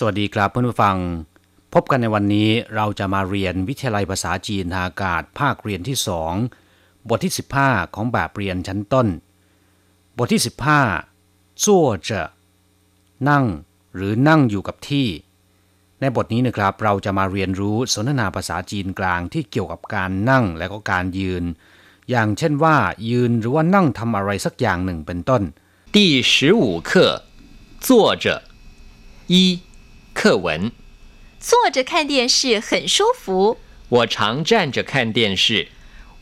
สวัสดีครับเพื่อนผู้ฟัง พบกันในวันนี้เราจะมาเรียนวิทยาลัยภาษาจีนทางอากาศภาคเรียนที่สองบทที่ 15 ของแบบเรียนชั้นต้น บทที่ 15จั่วเจอนั่ง หรือนั่งอยู่กับที่ ในบทนี้นะครับเราจะมาเรียนรู้สนทนาภาษาจีนกลางที่เกี่ยวกับการนั่งและก็การยืน อย่างเช่นว่า ยืนหรือว่านั่งทำอะไรสักอย่างหนึ่งเป็นต้น 第十五课，坐着。一，课文。坐着看电视很舒服，我常站着看电视，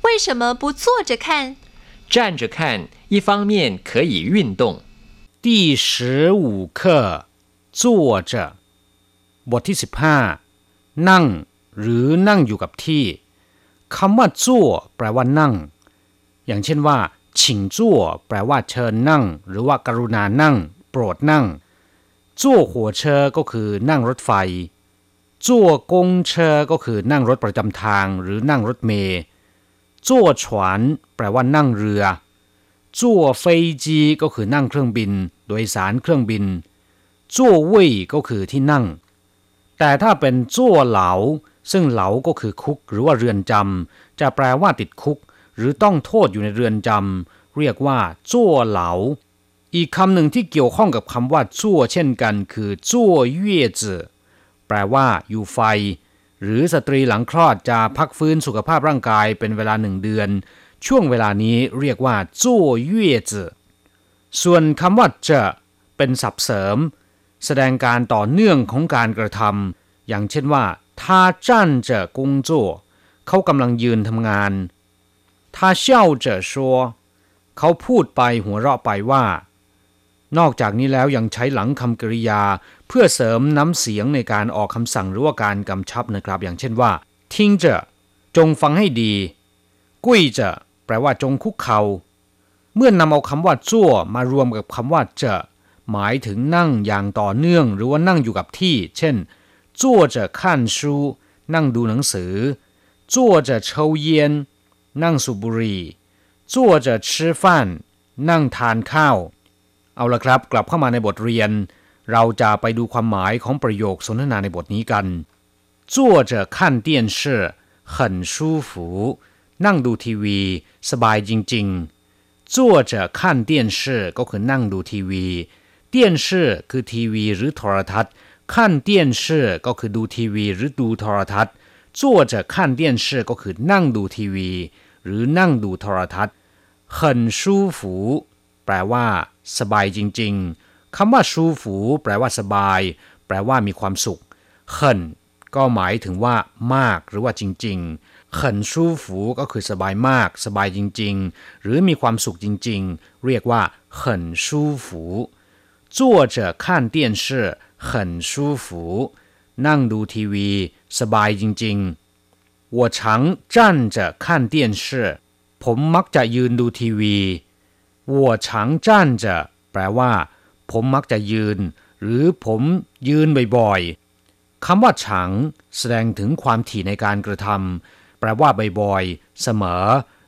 为什么不坐着看？站着看，一方面可以运动，第十五课坐着 บทที่ 15 นั่งหรือนั่งอยู่กับที่คำว่าจั่วแปลว่านั่ง อย่างเช่นว่าฉิงจั่วแปลว่าเชิญนั่ง หรือว่ากรุณานั่ง โปรดนั่งจั่วหัวเชอก็คือนั่งรถไฟจั่วกงเชอก็คือนั่งรถประจำทางหรือนั่งรถเมล์จั่วฉวนแปลว่านั่งเรือจั่วเฟยจีก็คือนั่งเครื่องบิน โดยสารเครื่องบินจั่วเว่ยก็คือที่นั่ง แต่ถ้าเป็นจั่วเหลา ซึ่งเหลาก็คือคุกหรือว่าเรือนจำจะแปลว่าติดคุก หรือต้องโทษอยู่ในเรือนจำเรียกว่าจั่วเหลา อีกคำหนึ่งที่เกี่ยวข้องกับคำว่าจั่วเช่นกัน คือจั่วเย่จือแปลว่า อยู่ไฟ หรือสตรีหลังคลอดจะพักฟื้นสุขภาพร่างกายเป็นเวลาหนึ่งเดือน ช่วงเวลานี้เรียกว่าจั่วเย่จือส่วนคำว่าเจะเป็นศัพท์เสริม แสดงการต่อเนื่องของการกระทำอย่างเช่นว่าท่าจ้านเจอกงโจเขากำลังยืนทำงานท่าเชี่ยวเจอชัวเขาพูดไปหัวเราะไปว่า นอกจากนี้แล้วยังใช้หลังคำกริยา เพื่อเสริมน้ำเสียงในการออกคำสั่งหรือว่าการกำชับนะครับ อย่างเช่นว่าทิ้งเจอจงฟังให้ดี กุ้ยเจอแปลว่าจงคุกเขา่าเมื่อนำเอาคำว่าจั่วมารวมกับคำว่าเจอ หมายถึงนั่งอย่างต่อเนื่องหรือว่านั่งอยู่กับที่ เช่นจั่วนั่งดูหนังสือจั่วจะเชาเย็นนั่งสูบบุหรี่จั่วจะชื่อฟันนั่งทานข้าว เอาละครับ กลับเข้ามาในบทเรียน เราจะไปดูความหมายของประโยคสนทนาในบทนี้กันจั่วจะขันั่งดูทีวี สบายจริงๆจั่วจก็คือนั่งดูทีวี 电视คือทีวีหรือโทรทัศน์ขั้นเตี้ยนชื่อก็คือดูทีวีหรือดูโทรทัศน์จั่วจะขั้นเตี้ยนชื่อก็คือนั่งดูทีวี หรือนั่งดูโทรทัศน์很舒服แปลว่า สบายจริงๆคำว่า舒服แปลว่าสบาย แปลว่ามีความสุข很ก็หมายถึงว่า มากหรือว่าจริงๆ很舒服ก็คือสบายมาก สบายจริงๆ หรือมีความสุขจริงๆ เรียกว่า很舒服 坐着看电视很舒服นั่งดูทีวี สบายจริงๆ我常站着看电视ผมมักจะยืนดูทีวี我常站着แปลว่า ผมมักจะยืน หรือผมยืนบ่อยๆคำว่าฉัง แสดงถึงความถี่ในการกระทำแปลว่าบ่อยๆ เสมอ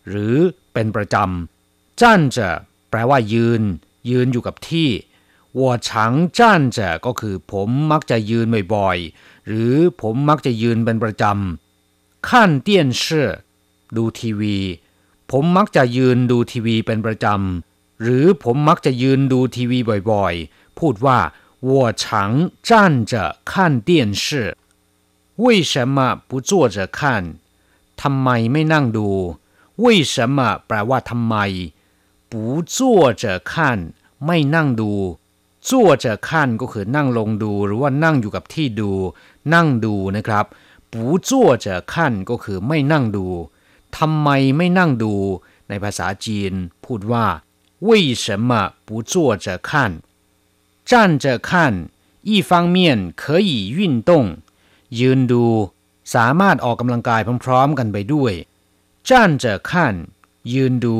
หรือเป็นประจำจ้านจะแปลว่า ยืน ยืนอยู่กับที่ 我常站着ก็คือผมมักจะยืนบ่อยๆ หรือผมมักจะยืนเป็นประจำ看电视ดูทีวี ผมมักจะยืนดูทีวีเป็นประจำ หรือผมมักจะยืนดูทีวีบ่อยๆ พูดว่า我常站着看电视为什么不坐着看ทำไมไม่นั่งดู为什么แปลว่าทำไม不坐着看ไม่นั่งดู จั่วจะขั้นก็คือนั่งลงดูหรือว่านั่งอยู่กับที่ดู นั่งดูนะครับปูจั่วจะขั้นก็คือไม่นั่งดูทำไมไม่นั่งดู ในภาษาจีน พูดว่า为什么不坐着看站着看一方面可以运动ยืนดู สามารถออกกำลังกายพร้อมๆกันไปด้วย站着看ยืนดู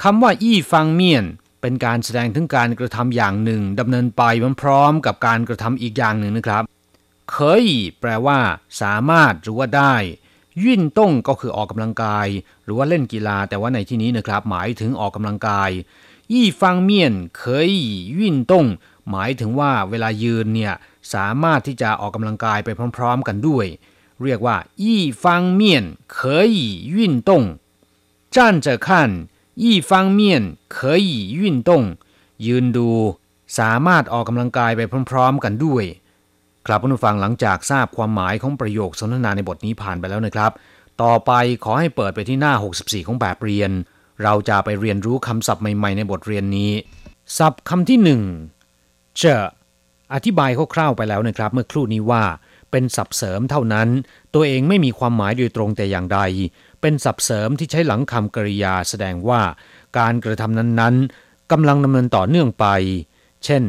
คำว่าอี้ฟังเมียน เป็นการแสดงถึงการกระทำอย่างหนึ่งดำเนินไปพร้อมๆกับการกระทำอีกอย่างหนึ่งนะครับเคยแปลว่า สามารถหรือว่าได้ วิ่นต้งก็คือออกกำลังกาย หรือว่าเล่นกีฬา แต่ว่าในที่นี้นะครับ หมายถึงออกกำลังกายยี่ฟังเมียนเคยวิ่นต้งหมายถึงว่าเวลายืนเนี่ยสามารถที่จะออกกำลังกายไปพร้อม ๆ กันด้วย เรียกว่ายี่ฟังเมียน可以运动站着看 一方面可以运动ยืนดู สามารถออกกำลังกายไปพร้อม ๆ กันด้วย ครับผู้ฟังหลังจากทราบความหมายของประโยคสนทนาในบทนี้ผ่านไปแล้วนะครับ ต่อไปขอให้เปิดไปที่หน้า 64 ของแบบเรียน เราจะไปเรียนรู้คำศัพท์ใหม่ ๆ ในบทเรียนนี้ ศัพท์คำที่หนึ่งเจออธิบายคร่าวๆไปแล้วนะครับ เมื่อครู่นี้ว่า เป็นศัพท์เสริมเท่านั้น ตัวเองไม่มีความหมายโดยตรงแต่อย่างใด เป็นศัพท์เสริมที่ใช้หลังคำกริยาแสดงว่า การกระทำนั้นๆกำลังดำเนินต่อเนื่องไป เช่น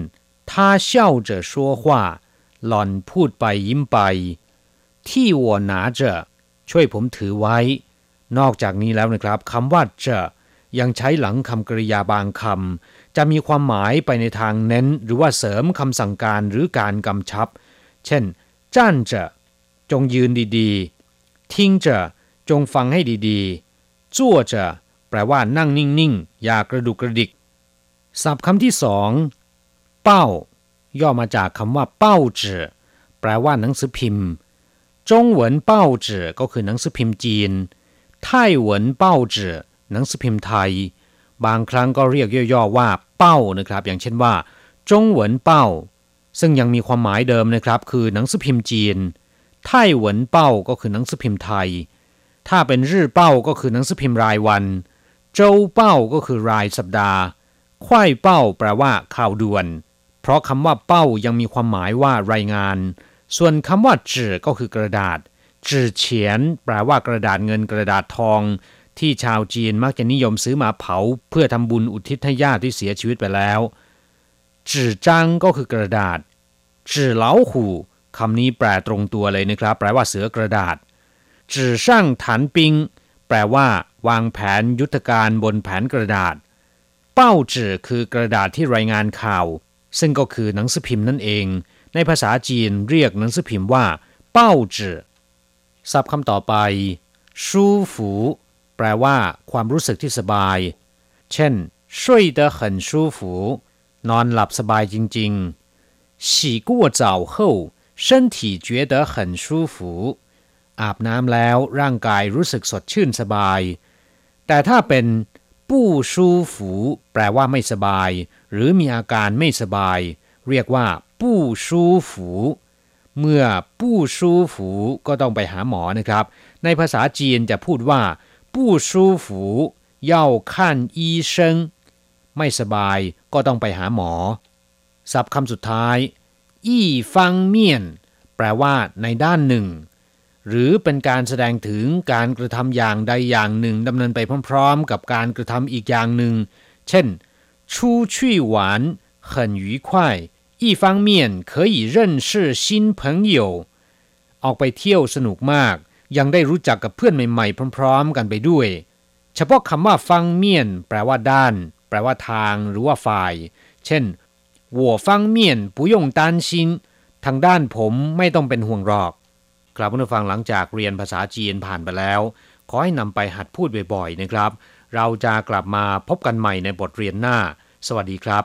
他笑着说话หล่อนพูดไปยิ้มไป ที่我拿着ช่วยผมถือไว้ นอกจากนี้แล้วนะครับคำว่าจะยังใช้หลังคำกริยาบางคำจะมีความหมายไปในทางเน้น หรือว่าเสริมคำสั่งการหรือการกำชับ เช่นจ้านจะจงยืนดีๆ ทิ้งจะ จงฟังให้ดีๆจั่วจะแปลว่านั่งนิ่งๆ อย่ากระดุกกระดิก ศัพท์คำที่สองเป้า ย่อมาจากคำว่าเป้าจือแปลว่าหนังสือพิมพ์ จงเหวินเป้าจือก็คือหนังสือพิมพ์จีน ไต้หวันเป้าจือหนังสือพิมพ์ไทย บางครั้งก็เรียกย่อๆว่าเป้านะครับ อย่างเช่นว่า จงเหวินเป้า ซึ่งยังมีความหมายเดิมนะครับ คือหนังสือพิมพ์จีน ไต้หวันเป้าก็คือหนังสือพิมพ์ไทย ถ้าเป็นรื่อเป้าก็คือหนังสือพิมพ์รายวันโจเป้าก็คือรายสัปดาห์ควายเป้าแปลว่าข่าวด่วน เพราะคำว่าเป้ายังมีความหมายว่ารายงาน ส่วนคำว่าจื่อก็คือกระดาษจื่อเฉียน แปลว่ากระดาษเงินกระดาษทอง ที่ชาวจีนมักจะนิยมซื้อมาเผา เพื่อทำบุญอุทิศให้ญาติที่เสียชีวิตไปแล้วจื่อจังก็คือกระดาษจื่อเหลาหูคำนี้แปลตรงตัวเลยนะครับ แปลว่าเสือกระดาษ จื่อช่างฐานปิง แปลว่า วางแผนยุทธการบนแผนกระดาษ เป้าจื่อคือกระดาษที่รายงานข่าว ซึ่งก็คือหนังสือพิมพ์นั่นเอง ในภาษาจีนเรียกหนังสือพิมพ์ว่า เป้าจื่อศัพท์คำต่อไป ชูฝูแปลว่า ความรู้สึกที่สบาย เช่น睡得很舒服นอนหลับสบายจริงๆ洗过澡后身体觉得很舒服 อาบน้ำแล้วร่างกายรู้สึกสดชื่นสบาย แต่ถ้าเป็นปู้ชูฝูแปลว่าไม่สบาย หรือมีอาการไม่สบาย เรียกว่าปู้ชูฝูเมื่อปู้ชูฝูก็ต้องไปหาหมอนะครับ ในภาษาจีนจะพูดว่าปู้ชูฝู要看医生ไม่สบายก็ต้องไปหาหมอ ศัพท์คำสุดท้าย อี้ฟังเมียน แปลว่าในด้านหนึ่ง หรือเป็นการแสดงถึงการกระทำอย่างใดอย่างหนึ่งดำเนินไปพร้อมๆ กับการกระทำอีกอย่างหนึ่ง เช่น出去玩很愉快一方面可以认识新朋友ออกไปเที่ยวสนุกมาก ยังได้รู้จักกับเพื่อนใหม่ๆ พร้อมๆ กันไปด้วย เฉพาะคำว่าฟังเมียนแปลว่าด้าน แปลว่าทางหรือว่าฝ่าย เช่น我方面不用担心ทางด้านผมไม่ต้องเป็นห่วงหรอก ครับมาฟังหลังจากเรียนภาษาจีนผ่านไปแล้ว ขอให้นำไปหัดพูดบ่อยๆนะครับ เราจะกลับมาพบกันใหม่ในบทเรียนหน้า สวัสดีครับ